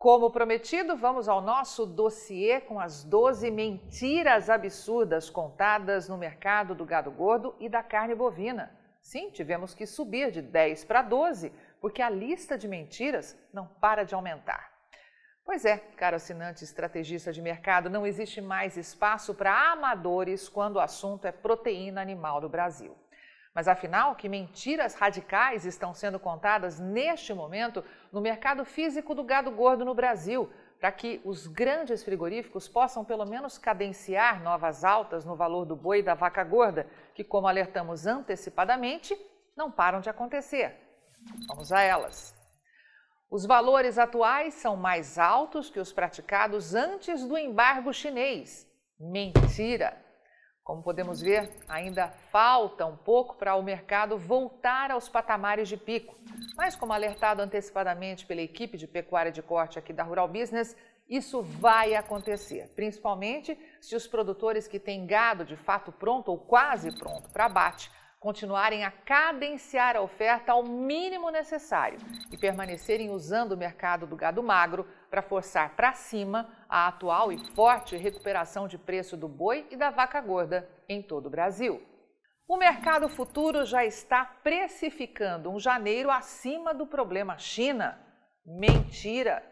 Como prometido, vamos ao nosso dossiê com as 12 mentiras absurdas contadas no mercado do gado gordo e da carne bovina. Sim, tivemos que subir de 10 para 12, porque a lista de mentiras não para de aumentar. Pois é, caro assinante estrategista de mercado, não existe mais espaço para amadores quando o assunto é proteína animal do Brasil. Mas afinal, que mentiras radicais estão sendo contadas neste momento no mercado físico do gado gordo no Brasil, para que os grandes frigoríficos possam pelo menos cadenciar novas altas no valor do boi e da vaca gorda, que, como alertamos antecipadamente, não param de acontecer. Vamos a elas. Os valores atuais são mais altos que os praticados antes do embargo chinês. Mentira! Como podemos ver, ainda falta um pouco para o mercado voltar aos patamares de pico. Mas, como alertado antecipadamente pela equipe de pecuária de corte aqui da Rural Business, isso vai acontecer, principalmente se os produtores que têm gado de fato pronto ou quase pronto para abate continuarem a cadenciar a oferta ao mínimo necessário e permanecerem usando o mercado do gado magro para forçar para cima a atual e forte recuperação de preço do boi e da vaca gorda em todo o Brasil. O mercado futuro já está precificando um janeiro acima do problema China. Mentira!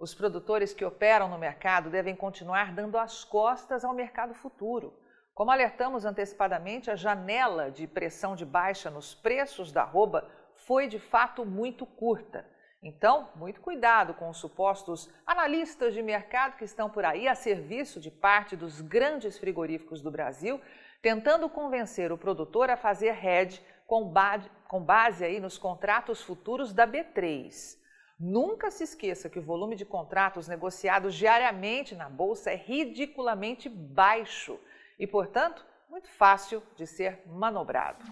Os produtores que operam no mercado devem continuar dando as costas ao mercado futuro. Como alertamos antecipadamente, a janela de pressão de baixa nos preços da arroba foi de fato muito curta. Então, muito cuidado com os supostos analistas de mercado que estão por aí a serviço de parte dos grandes frigoríficos do Brasil, tentando convencer o produtor a fazer hedge com base, com base aí nos contratos futuros da B3. Nunca se esqueça que o volume de contratos negociados diariamente na bolsa é ridiculamente baixo e, portanto, muito fácil de ser manobrado.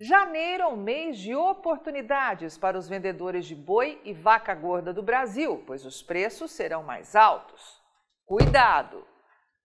Janeiro é um mês de oportunidades para os vendedores de boi e vaca gorda do Brasil, pois os preços serão mais altos. Cuidado!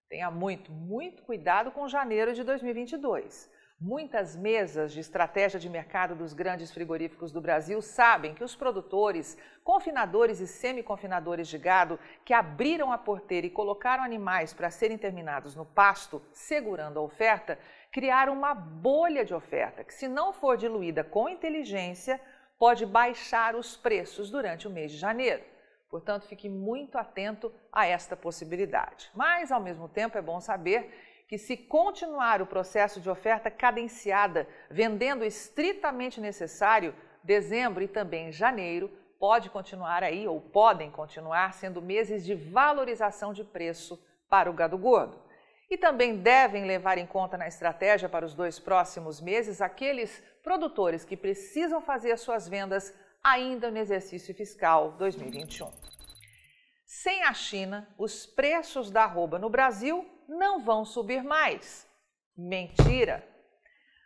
Tenha muito, muito cuidado com janeiro de 2022. Muitas mesas de estratégia de mercado dos grandes frigoríficos do Brasil sabem que os produtores, confinadores e semi-confinadores de gado que abriram a porteira e colocaram animais para serem terminados no pasto, segurando a oferta, criaram uma bolha de oferta que, se não for diluída com inteligência, pode baixar os preços durante o mês de janeiro. Portanto, fique muito atento a esta possibilidade. Mas, ao mesmo tempo, é bom saber que, se continuar o processo de oferta cadenciada, vendendo estritamente necessário, dezembro e também janeiro pode continuar aí ou podem continuar sendo meses de valorização de preço para o gado gordo. E também devem levar em conta na estratégia para os dois próximos meses aqueles produtores que precisam fazer as suas vendas ainda no exercício fiscal 2021. Sem a China, os preços da arroba no Brasil não vão subir mais. Mentira!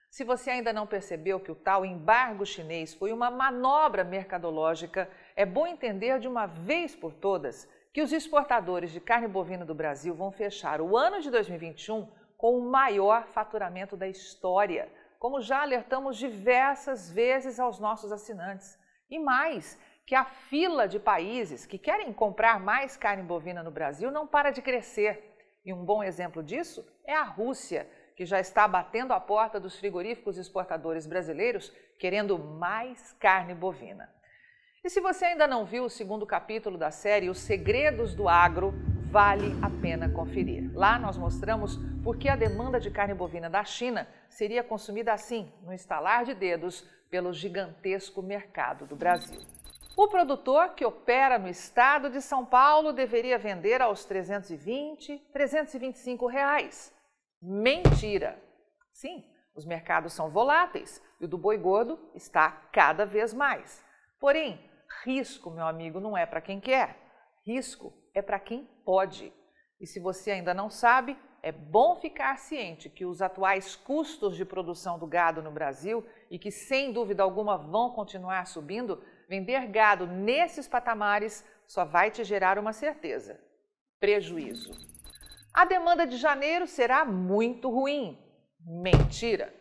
Se você ainda não percebeu que o tal embargo chinês foi uma manobra mercadológica, é bom entender de uma vez por todas que os exportadores de carne bovina do Brasil vão fechar o ano de 2021 com o maior faturamento da história, como já alertamos diversas vezes aos nossos assinantes. E mais, que a fila de países que querem comprar mais carne bovina no Brasil não para de crescer. E um bom exemplo disso é a Rússia, que já está batendo a porta dos frigoríficos exportadores brasileiros querendo mais carne bovina. E se você ainda não viu o segundo capítulo da série Os Segredos do Agro, vale a pena conferir. Lá nós mostramos por que a demanda de carne bovina da China seria consumida assim, no estalar de dedos, pelo gigantesco mercado do Brasil. O produtor que opera no estado de São Paulo deveria vender aos 320, 325 reais. Mentira! Sim, os mercados são voláteis e o do boi gordo está cada vez mais. Porém, risco, meu amigo, não é para quem quer. Risco é para quem pode. E se você ainda não sabe, é bom ficar ciente que os atuais custos de produção do gado no Brasil e que sem dúvida alguma vão continuar subindo vender gado nesses patamares só vai te gerar uma certeza: prejuízo. A demanda de janeiro será muito ruim. Mentira!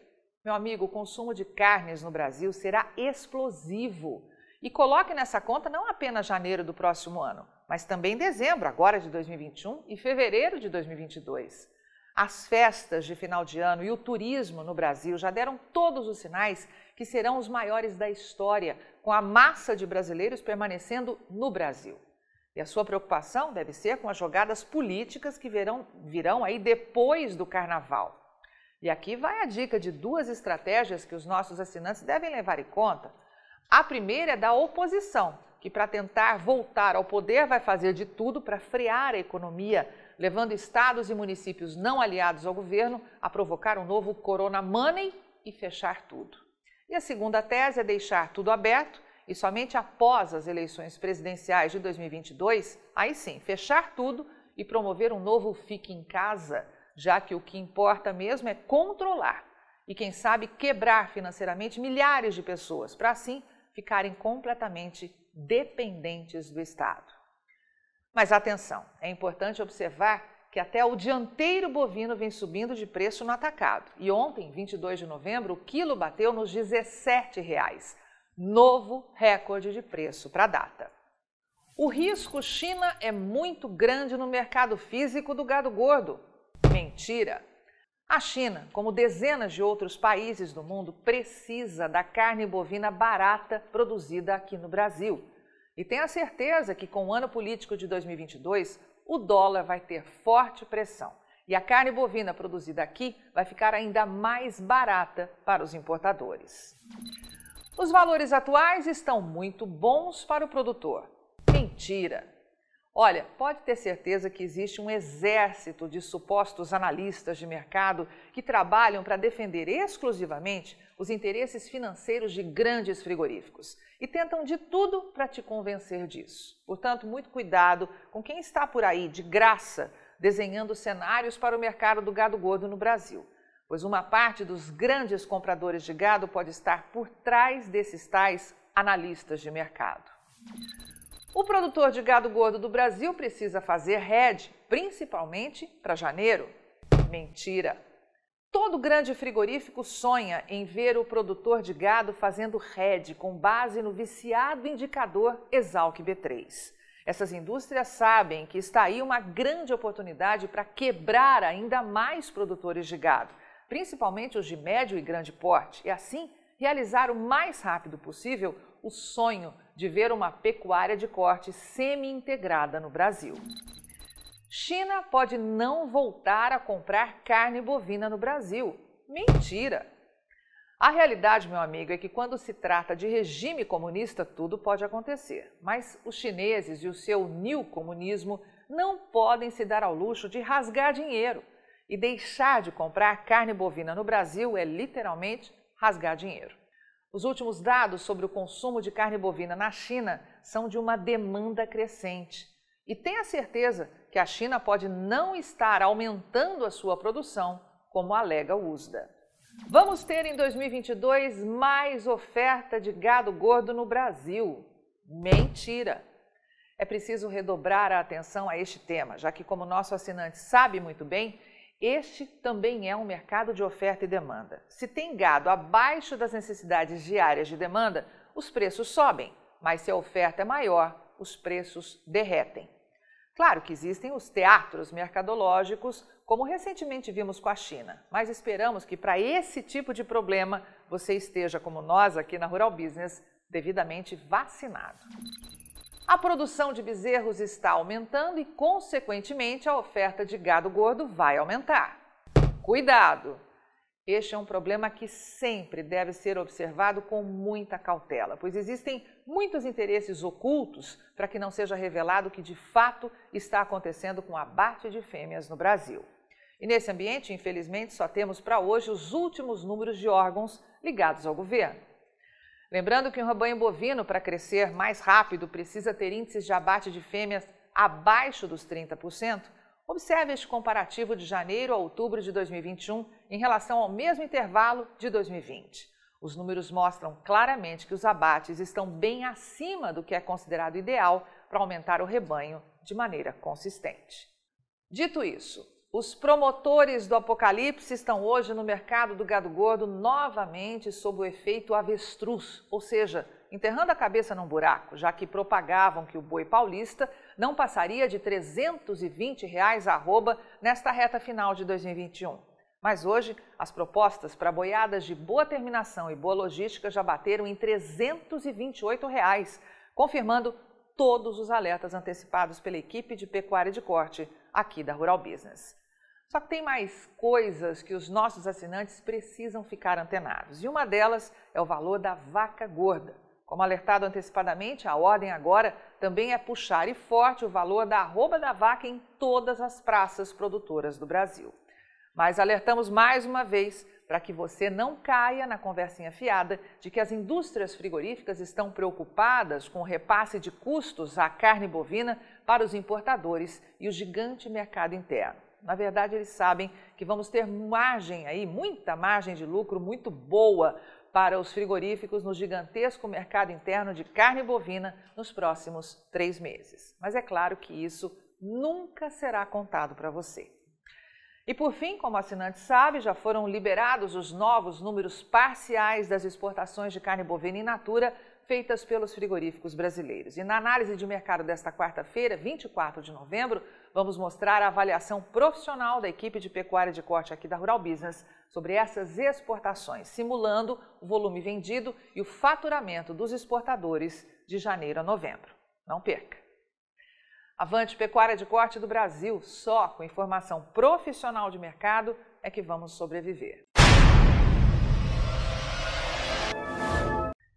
Meu amigo, o consumo de carnes no Brasil será explosivo. E coloque nessa conta não apenas janeiro do próximo ano, mas também dezembro, agora de 2021, e fevereiro de 2022. As festas de final de ano e o turismo no Brasil já deram todos os sinais que serão os maiores da história, com a massa de brasileiros permanecendo no Brasil. E a sua preocupação deve ser com as jogadas políticas que virão, virão aí depois do carnaval. E aqui vai a dica de duas estratégias que os nossos assinantes devem levar em conta. A primeira é da oposição, que para tentar voltar ao poder vai fazer de tudo para frear a economia, levando estados e municípios não aliados ao governo a provocar um novo Corona Money e fechar tudo. E a segunda tese é deixar tudo aberto e somente após as eleições presidenciais de 2022, aí sim, fechar tudo e promover um novo fique em casa, já que o que importa mesmo é controlar e, quem sabe, quebrar financeiramente milhares de pessoas, para assim ficarem completamente dependentes do Estado. Mas atenção, é importante observar que até o dianteiro bovino vem subindo de preço no atacado. E ontem, 22 de novembro, o quilo bateu nos R$ 17. Reais novo recorde de preço para a data. O risco China é muito grande no mercado físico do gado gordo. Mentira! A China, como dezenas de outros países do mundo, precisa da carne bovina barata produzida aqui no Brasil. E tenha certeza que com o ano político de 2022, o dólar vai ter forte pressão. E a carne bovina produzida aqui vai ficar ainda mais barata para os importadores. Os valores atuais estão muito bons para o produtor. Mentira! Olha, pode ter certeza que existe um exército de supostos analistas de mercado que trabalham para defender exclusivamente os interesses financeiros de grandes frigoríficos e tentam de tudo para te convencer disso. Portanto, muito cuidado com quem está por aí de graça desenhando cenários para o mercado do gado gordo no Brasil pois uma parte dos grandes compradores de gado pode estar por trás desses tais analistas de mercado. O produtor de gado gordo do Brasil precisa fazer RED, principalmente para janeiro. Mentira! Todo grande frigorífico sonha em ver o produtor de gado fazendo RED com base no viciado indicador Exalc B3. Essas indústrias sabem que está aí uma grande oportunidade para quebrar ainda mais produtores de gado principalmente os de médio e grande porte, e assim realizar o mais rápido possível o sonho de ver uma pecuária de corte semi-integrada no Brasil. China pode não voltar a comprar carne bovina no Brasil. Mentira! A realidade, meu amigo, é que quando se trata de regime comunista, tudo pode acontecer. Mas os chineses e o seu new comunismo não podem se dar ao luxo de rasgar dinheiro. E deixar de comprar carne bovina no Brasil é literalmente rasgar dinheiro. Os últimos dados sobre o consumo de carne bovina na China são de uma demanda crescente. E tenha certeza que a China pode não estar aumentando a sua produção, como alega o USDA. Vamos ter em 2022 mais oferta de gado gordo no Brasil. Mentira! É preciso redobrar a atenção a este tema, já que, como nosso assinante sabe muito bem, este também é um mercado de oferta e demanda. Se tem gado abaixo das necessidades diárias de demanda, os preços sobem, mas se a oferta é maior, os preços derretem. Claro que existem os teatros mercadológicos, como recentemente vimos com a China, mas esperamos que para esse tipo de problema você esteja, como nós aqui na Rural Business, devidamente vacinado. A produção de bezerros está aumentando e, consequentemente, a oferta de gado gordo vai aumentar. Cuidado! Este é um problema que sempre deve ser observado com muita cautela, pois existem muitos interesses ocultos para que não seja revelado o que de fato está acontecendo com o abate de fêmeas no Brasil. E nesse ambiente, infelizmente, só temos para hoje os últimos números de órgãos ligados ao governo. Lembrando que um rebanho bovino, para crescer mais rápido, precisa ter índices de abate de fêmeas abaixo dos 30%. Observe este comparativo de janeiro a outubro de 2021 em relação ao mesmo intervalo de 2020. Os números mostram claramente que os abates estão bem acima do que é considerado ideal para aumentar o rebanho de maneira consistente. Dito isso, os promotores do apocalipse estão hoje no mercado do gado gordo novamente sob o efeito avestruz, ou seja, enterrando a cabeça num buraco, já que propagavam que o boi paulista não passaria de 320 reais arroba nesta reta final de 2021. Mas hoje, as propostas para boiadas de boa terminação e boa logística já bateram em 328 reais, confirmando todos os alertas antecipados pela equipe de pecuária de corte aqui da Rural Business. Só que tem mais coisas que os nossos assinantes precisam ficar antenados. E uma delas é o valor da vaca gorda. Como alertado antecipadamente, a ordem agora também é puxar e forte o valor da arroba da vaca em todas as praças produtoras do Brasil. Mas alertamos mais uma vez para que você não caia na conversinha fiada de que as indústrias frigoríficas estão preocupadas com o repasse de custos à carne bovina para os importadores e o gigante mercado interno. Na verdade, eles sabem que vamos ter margem aí, muita margem de lucro muito boa para os frigoríficos no gigantesco mercado interno de carne bovina nos próximos três meses. Mas é claro que isso nunca será contado para você. E por fim, como assinante sabe, já foram liberados os novos números parciais das exportações de carne bovina in natura feitas pelos frigoríficos brasileiros. E na análise de mercado desta quarta-feira, 24 de novembro, vamos mostrar a avaliação profissional da equipe de pecuária de corte aqui da Rural Business sobre essas exportações, simulando o volume vendido e o faturamento dos exportadores de janeiro a novembro. Não perca! Avante Pecuária de Corte do Brasil, só com informação profissional de mercado é que vamos sobreviver.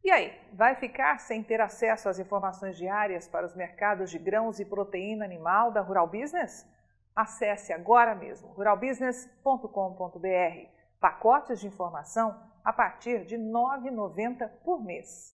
E aí, vai ficar sem ter acesso às informações diárias para os mercados de grãos e proteína animal da Rural Business? Acesse agora mesmo ruralbusiness.com.br. Pacotes de informação a partir de R$ 9,90 por mês.